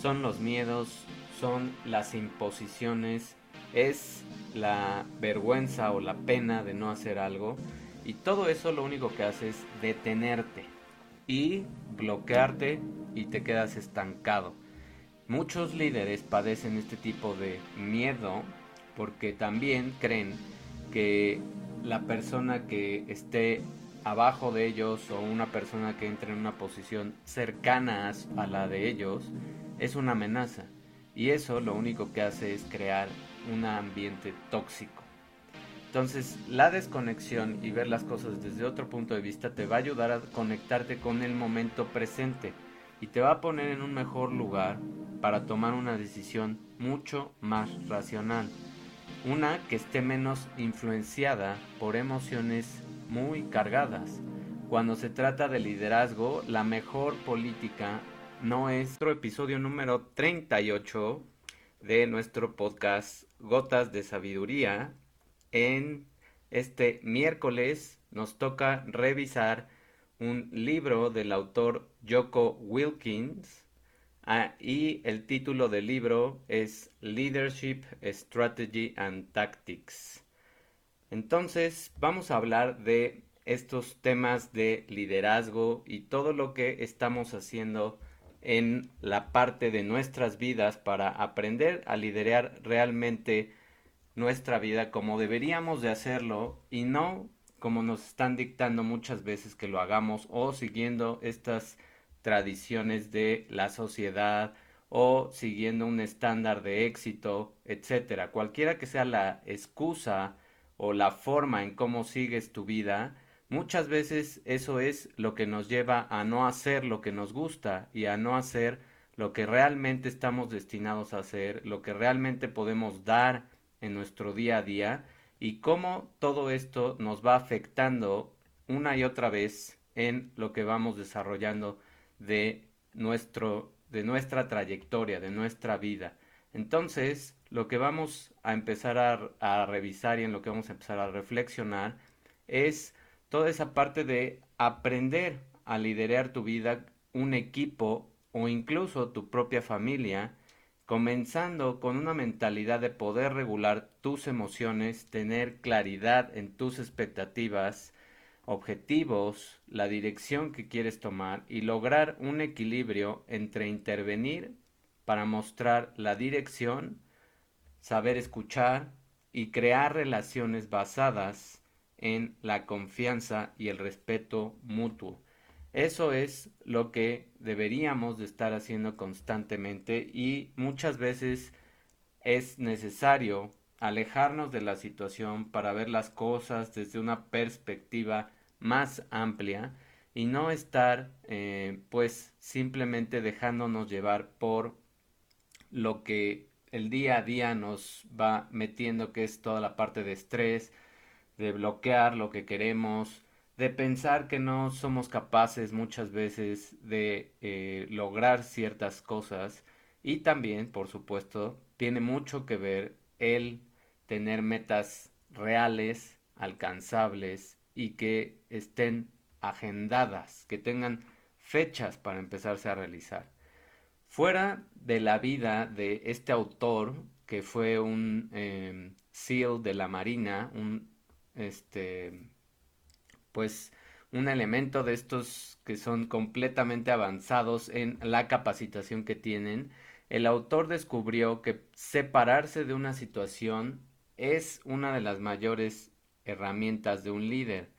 son los miedos, son las imposiciones, es la vergüenza o la pena de no hacer algo. Y todo eso lo único que hace es detenerte y bloquearte y te quedas estancado. Muchos líderes padecen este tipo de miedo porque también creen que la persona que esté abajo de ellos o una persona que entre en una posición cercana a la de ellos es una amenaza. Y eso lo único que hace es crear un ambiente tóxico. Entonces, la desconexión y ver las cosas desde otro punto de vista te va a ayudar a conectarte con el momento presente y te va a poner en un mejor lugar para tomar una decisión mucho más racional. Una que esté menos influenciada por emociones muy cargadas. Cuando se trata de liderazgo, la mejor política nuestro episodio número 38 de nuestro podcast Gotas de Sabiduría. En este miércoles nos toca revisar un libro del autor Joko Wilkins ah, y el título del libro es Leadership Strategy and Tactics. Entonces vamos a hablar de estos temas de liderazgo y todo lo que estamos haciendo en la parte de nuestras vidas para aprender a liderar realmente nuestra vida como deberíamos de hacerlo y no como nos están dictando muchas veces que lo hagamos o siguiendo estas tradiciones de la sociedad o siguiendo un estándar de éxito, etcétera. Cualquiera que sea la excusa o la forma en cómo sigues tu vida, muchas veces eso es lo que nos lleva a no hacer lo que nos gusta y a no hacer lo que realmente estamos destinados a hacer, lo que realmente podemos dar en nuestro día a día y cómo todo esto nos va afectando una y otra vez en lo que vamos desarrollando de nuestro de nuestra trayectoria, de nuestra vida. Entonces, lo que vamos a empezar a, a, revisar y en lo que vamos a empezar a reflexionar es toda esa parte de aprender a liderar tu vida, un equipo o incluso tu propia familia comenzando con una mentalidad de poder regular tus emociones, tener claridad en tus expectativas, objetivos, la dirección que quieres tomar y lograr un equilibrio entre intervenir para mostrar la dirección, saber escuchar y crear relaciones basadas en la confianza y el respeto mutuo. Eso es lo que deberíamos de estar haciendo constantemente y muchas veces es necesario alejarnos de la situación para ver las cosas desde una perspectiva más amplia y no estar eh, pues simplemente dejándonos llevar por lo que el día a día nos va metiendo que es toda la parte de estrés, de bloquear lo que queremos, de pensar que no somos capaces muchas veces de eh, lograr ciertas cosas y también, por supuesto, tiene mucho que ver el tener metas reales, alcanzables y que estén agendadas, que tengan fechas para empezarse a realizar. Fuera de la vida de este autor, que fue un eh, SEAL de la Marina, un este pues un elemento de estos que son completamente avanzados en la capacitación que tienen, el autor descubrió que separarse de una situación es una de las mayores herramientas de un líder.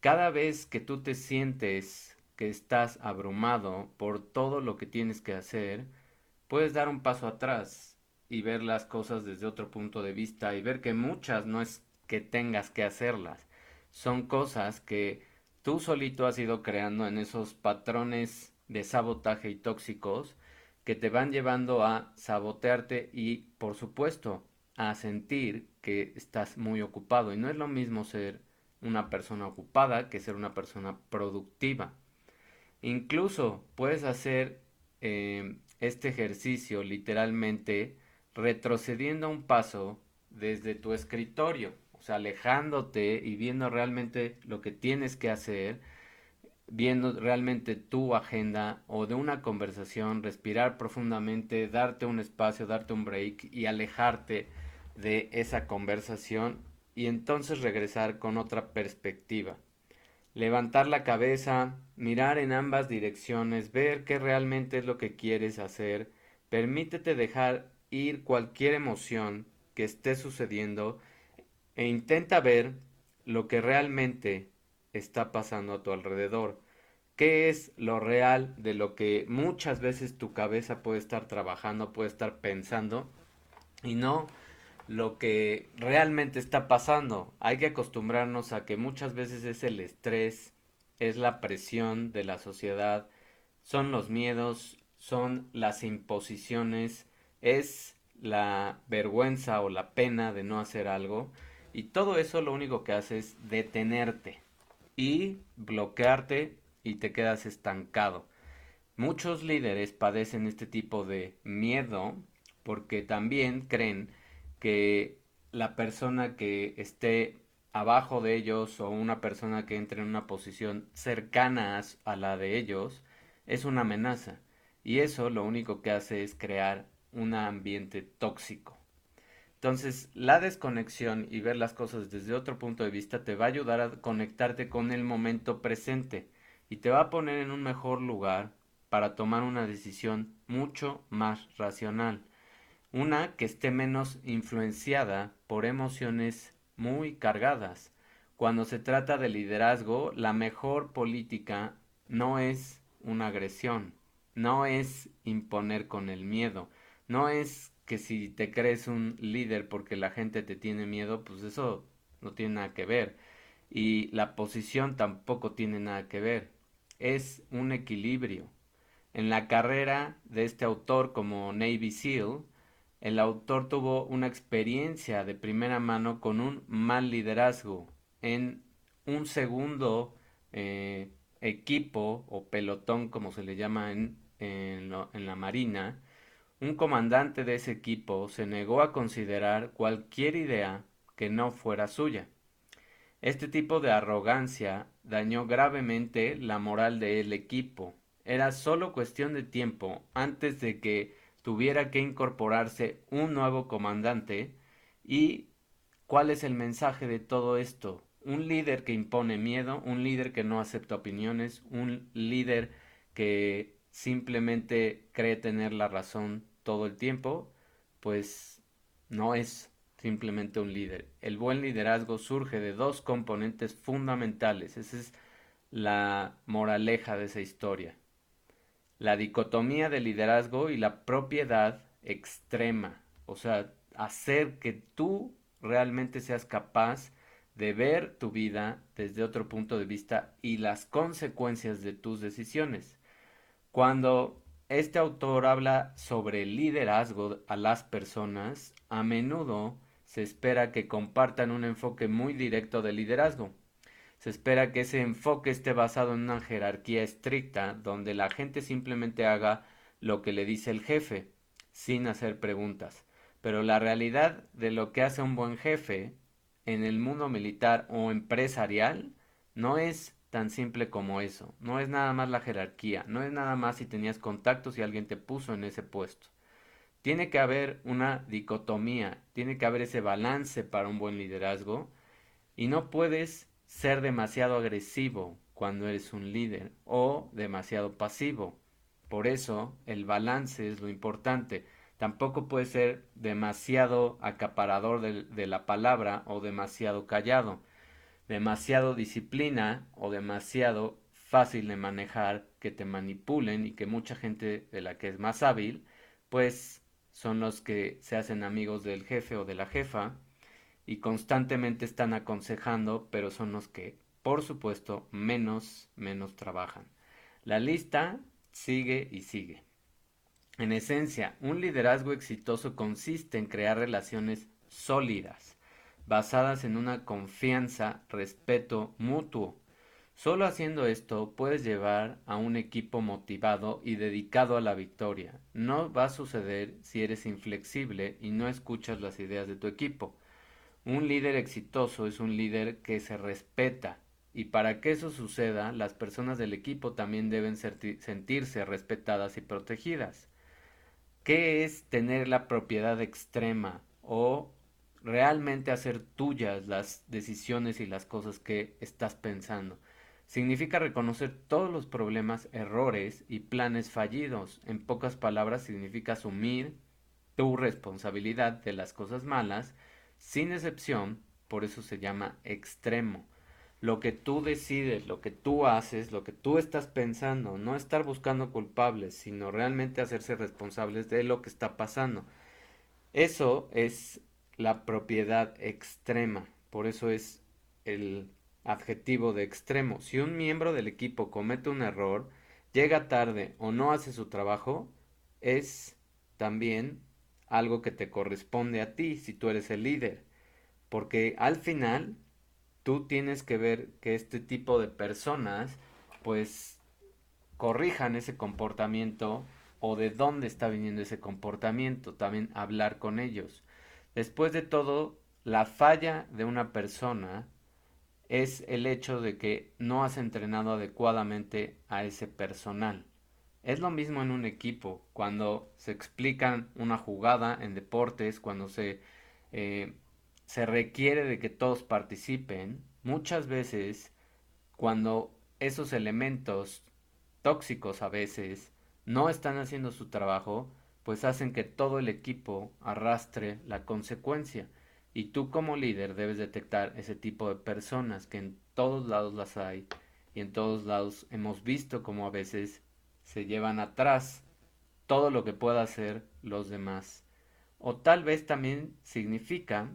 Cada vez que tú te sientes que estás abrumado por todo lo que tienes que hacer, puedes dar un paso atrás y ver las cosas desde otro punto de vista y ver que muchas no es que tengas que hacerlas, son cosas que tú solito has ido creando en esos patrones de sabotaje y tóxicos que te van llevando a sabotearte y, por supuesto, a sentir que estás muy ocupado. Y no es lo mismo ser una persona ocupada que ser una persona productiva. Incluso puedes hacer eh, este ejercicio literalmente retrocediendo un paso desde tu escritorio alejándote y viendo realmente lo que tienes que hacer, viendo realmente tu agenda o de una conversación, respirar profundamente, darte un espacio, darte un break y alejarte de esa conversación y entonces regresar con otra perspectiva. Levantar la cabeza, mirar en ambas direcciones, ver qué realmente es lo que quieres hacer, permítete dejar ir cualquier emoción que esté sucediendo e intenta ver lo que realmente está pasando a tu alrededor. ¿Qué es lo real de lo que muchas veces tu cabeza puede estar trabajando, puede estar pensando y no lo que realmente está pasando? Hay que acostumbrarnos a que muchas veces es el estrés, es la presión de la sociedad, son los miedos, son las imposiciones, es la vergüenza o la pena de no hacer algo y todo eso lo único que hace es detenerte y bloquearte y te quedas estancado. Muchos líderes padecen este tipo de miedo porque también creen que la persona que esté abajo de ellos o una persona que entre en una posición cercana a la de ellos es una amenaza. Y eso lo único que hace es crear un ambiente tóxico. Entonces, la desconexión y ver las cosas desde otro punto de vista te va a ayudar a conectarte con el momento presente y te va a poner en un mejor lugar para tomar una decisión mucho más racional. Una que esté menos influenciada por emociones muy cargadas. Cuando se trata de liderazgo, la mejor política no es una agresión, no es imponer con el miedo, no es que si te crees un líder porque la gente te tiene miedo, pues eso no tiene nada que ver. Y la posición tampoco tiene nada que ver. Es un equilibrio. En la carrera de este autor como Navy SEAL, el autor tuvo una experiencia de primera mano con un mal liderazgo en un segundo eh, equipo o pelotón, como se le llama en, en la marina, un comandante de ese equipo se negó a considerar cualquier idea que no fuera suya. Este tipo de arrogancia dañó gravemente la moral del equipo. Era solo cuestión de tiempo antes de que tuviera que incorporarse un nuevo comandante y ¿cuál es el mensaje de todo esto? Un líder que impone miedo, un líder que no acepta opiniones, un líder que simplemente cree tener la razón todo el tiempo, pues no es simplemente un líder. El buen liderazgo surge de dos componentes fundamentales. Esa es la moraleja de esa historia. La dicotomía del liderazgo y la propiedad extrema. O sea, hacer que tú realmente seas capaz de ver tu vida desde otro punto de vista y las consecuencias de tus decisiones. Cuando este autor habla sobre liderazgo a las personas, a menudo se espera que compartan un enfoque muy directo de liderazgo. Se espera que ese enfoque esté basado en una jerarquía estricta donde la gente simplemente haga lo que le dice el jefe, sin hacer preguntas. Pero la realidad de lo que hace un buen jefe en el mundo militar o empresarial no es tan simple como eso. No es nada más la jerarquía, no es nada más si tenías contactos y alguien te puso en ese puesto. Tiene que haber una dicotomía, tiene que haber ese balance para un buen liderazgo y no puedes ser demasiado agresivo cuando eres un líder o demasiado pasivo. Por eso el balance es lo importante. Tampoco puede ser demasiado acaparador de, de la palabra o demasiado callado demasiado disciplina o demasiado fácil de manejar, que te manipulen y que mucha gente de la que es más hábil, pues son los que se hacen amigos del jefe o de la jefa y constantemente están aconsejando, pero son los que, por supuesto, menos, menos trabajan. La lista sigue y sigue. En esencia, un liderazgo exitoso consiste en crear relaciones sólidas basadas en una confianza, respeto mutuo. Solo haciendo esto puedes llevar a un equipo motivado y dedicado a la victoria. No va a suceder si eres inflexible y no escuchas las ideas de tu equipo. Un líder exitoso es un líder que se respeta Y para que eso suceda, las personas del equipo también deben sentirse respetadas y protegidas. ¿Qué es tener la propiedad extrema o realmente hacer tuyas las decisiones y las cosas que estás pensando? Significa reconocer todos los problemas, errores y planes fallidos. En pocas palabras, significa asumir tu responsabilidad de las cosas malas, sin excepción, por eso se llama extremo. Lo que tú decides, lo que tú haces, lo que tú estás pensando, no estar buscando culpables, sino realmente hacerse responsables de lo que está pasando. Eso es la propiedad extrema, por eso es el adjetivo de extremo. Si un miembro del equipo comete un error, llega tarde o no hace su trabajo, es también algo que te corresponde a ti si tú eres el líder. Porque al final tú tienes que ver que este tipo de personas pues corrijan ese comportamiento o de dónde está viniendo ese comportamiento, también hablar con ellos. Después de todo, la falla de una persona es el hecho de que no has entrenado adecuadamente a ese personal. Es lo mismo en un equipo, cuando se explican una jugada en deportes, cuando se, eh, se requiere de que todos participen, muchas veces cuando esos elementos tóxicos a veces no están haciendo su trabajo, pues hacen que todo el equipo arrastre la consecuencia. Y tú como líder debes detectar ese tipo de personas que en todos lados las hay y en todos lados hemos visto como a veces se llevan atrás todo lo que pueda hacer los demás. O tal vez también significa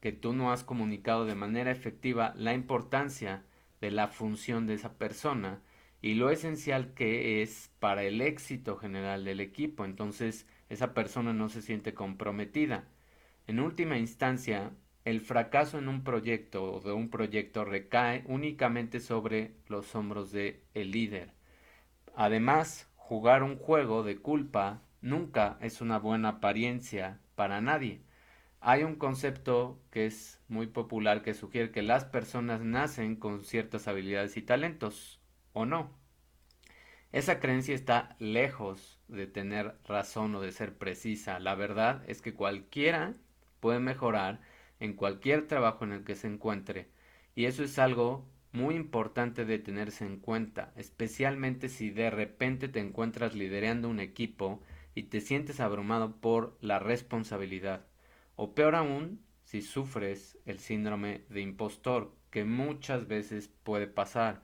que tú no has comunicado de manera efectiva la importancia de la función de esa persona y lo esencial que es para el éxito general del equipo. Entonces esa persona no se siente comprometida. En última instancia, el fracaso en un proyecto o de un proyecto recae únicamente sobre los hombros del el líder. Además, jugar un juego de culpa nunca es una buena apariencia para nadie. Hay un concepto que es muy popular que sugiere que las personas nacen con ciertas habilidades y talentos, o no. Esa creencia está lejos de tener razón o de ser precisa. La verdad es que cualquiera puede mejorar en cualquier trabajo en el que se encuentre. Y eso es algo muy importante de tenerse en cuenta, especialmente si de repente te encuentras liderando un equipo y te sientes abrumado por la responsabilidad. O peor aún, si sufres el síndrome de impostor, que muchas veces puede pasar.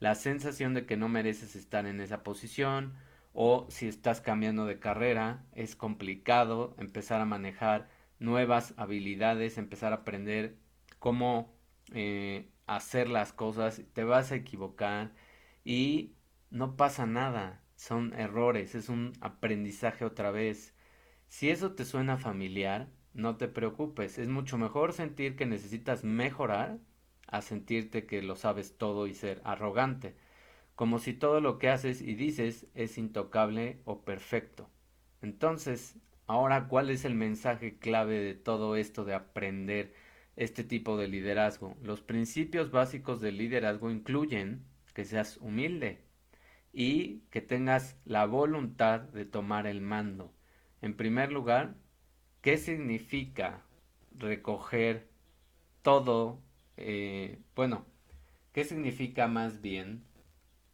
La sensación de que no mereces estar en esa posición, o si estás cambiando de carrera, es complicado empezar a manejar nuevas habilidades, empezar a aprender cómo eh, hacer las cosas, te vas a equivocar y no pasa nada, son errores, es un aprendizaje otra vez. Si eso te suena familiar, no te preocupes, es mucho mejor sentir que necesitas mejorar a sentirte que lo sabes todo y ser arrogante, como si todo lo que haces y dices es intocable o perfecto. Entonces, Ahora, ¿cuál es el mensaje clave de todo esto de aprender este tipo de liderazgo? Los principios básicos del liderazgo incluyen que seas humilde y que tengas la voluntad de tomar el mando. En primer lugar, ¿qué significa recoger todo? Eh, bueno, ¿qué significa más bien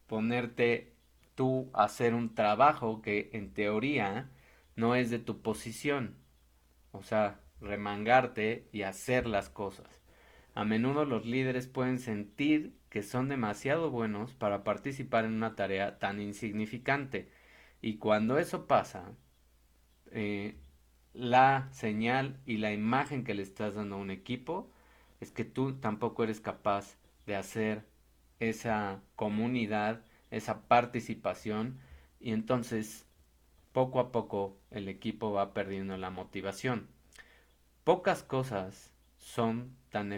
ponerte tú a hacer un trabajo que en teoría no es de tu posición. O sea, remangarte y hacer las cosas. A menudo los líderes pueden sentir que son demasiado buenos para participar en una tarea tan insignificante. Y cuando eso pasa, eh, la señal y la imagen que le estás dando a un equipo es que tú tampoco eres capaz de hacer esa comunidad, esa participación y entonces poco a poco el equipo va perdiendo la motivación. Pocas cosas son tan,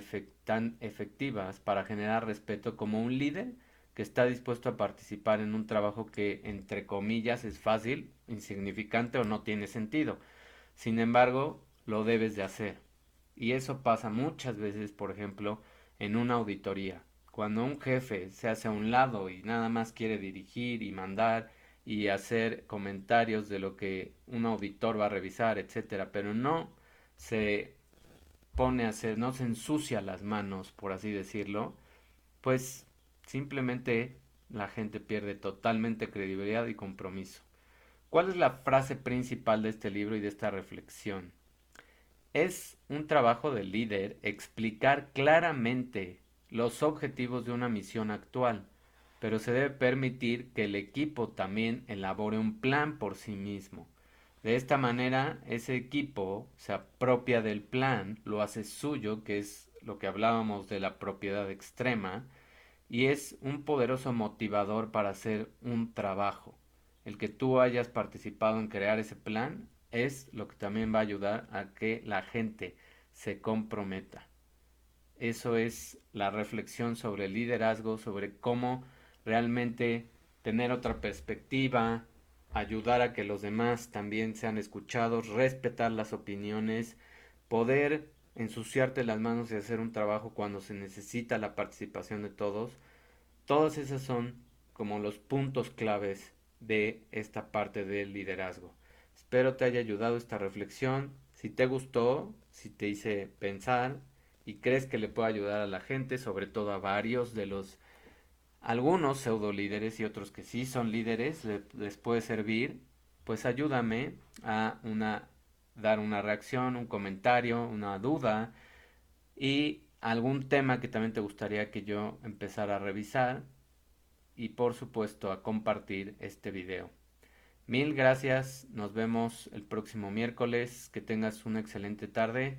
efectivas para generar respeto como un líder que está dispuesto a participar en un trabajo que, entre comillas, es fácil, insignificante o no tiene sentido. Sin embargo, lo debes de hacer. Y eso pasa muchas veces, por ejemplo, en una auditoría. Cuando un jefe se hace a un lado y nada más quiere dirigir y mandar y hacer comentarios de lo que un auditor va a revisar, etcétera, pero no se pone a hacer, no se ensucia las manos, por así decirlo, pues simplemente la gente pierde totalmente credibilidad y compromiso. ¿Cuál es la frase principal de este libro y de esta reflexión? Es un trabajo del líder explicar claramente los objetivos de una misión actual, pero se debe permitir que el equipo también elabore un plan por sí mismo. De esta manera, ese equipo se apropia del plan, lo hace suyo, que es lo que hablábamos de la propiedad extrema, y es un poderoso motivador para hacer un trabajo. El que tú hayas participado en crear ese plan es lo que también va a ayudar a que la gente se comprometa. Eso es la reflexión sobre el liderazgo, sobre cómo realmente tener otra perspectiva, ayudar a que los demás también sean escuchados, respetar las opiniones, poder ensuciarte las manos y hacer un trabajo cuando se necesita la participación de todos. Todas esas son como los puntos claves de esta parte del liderazgo. Espero te haya ayudado esta reflexión. Si te gustó, si te hice pensar y crees que le puede ayudar a la gente, sobre todo a varios de los algunos pseudo líderes y otros que sí son líderes, les puede servir, pues ayúdame a una dar una reacción, un comentario, una duda y algún tema que también te gustaría que yo empezara a revisar y por supuesto a compartir este video. Mil gracias, nos vemos el próximo miércoles, que tengas una excelente tarde,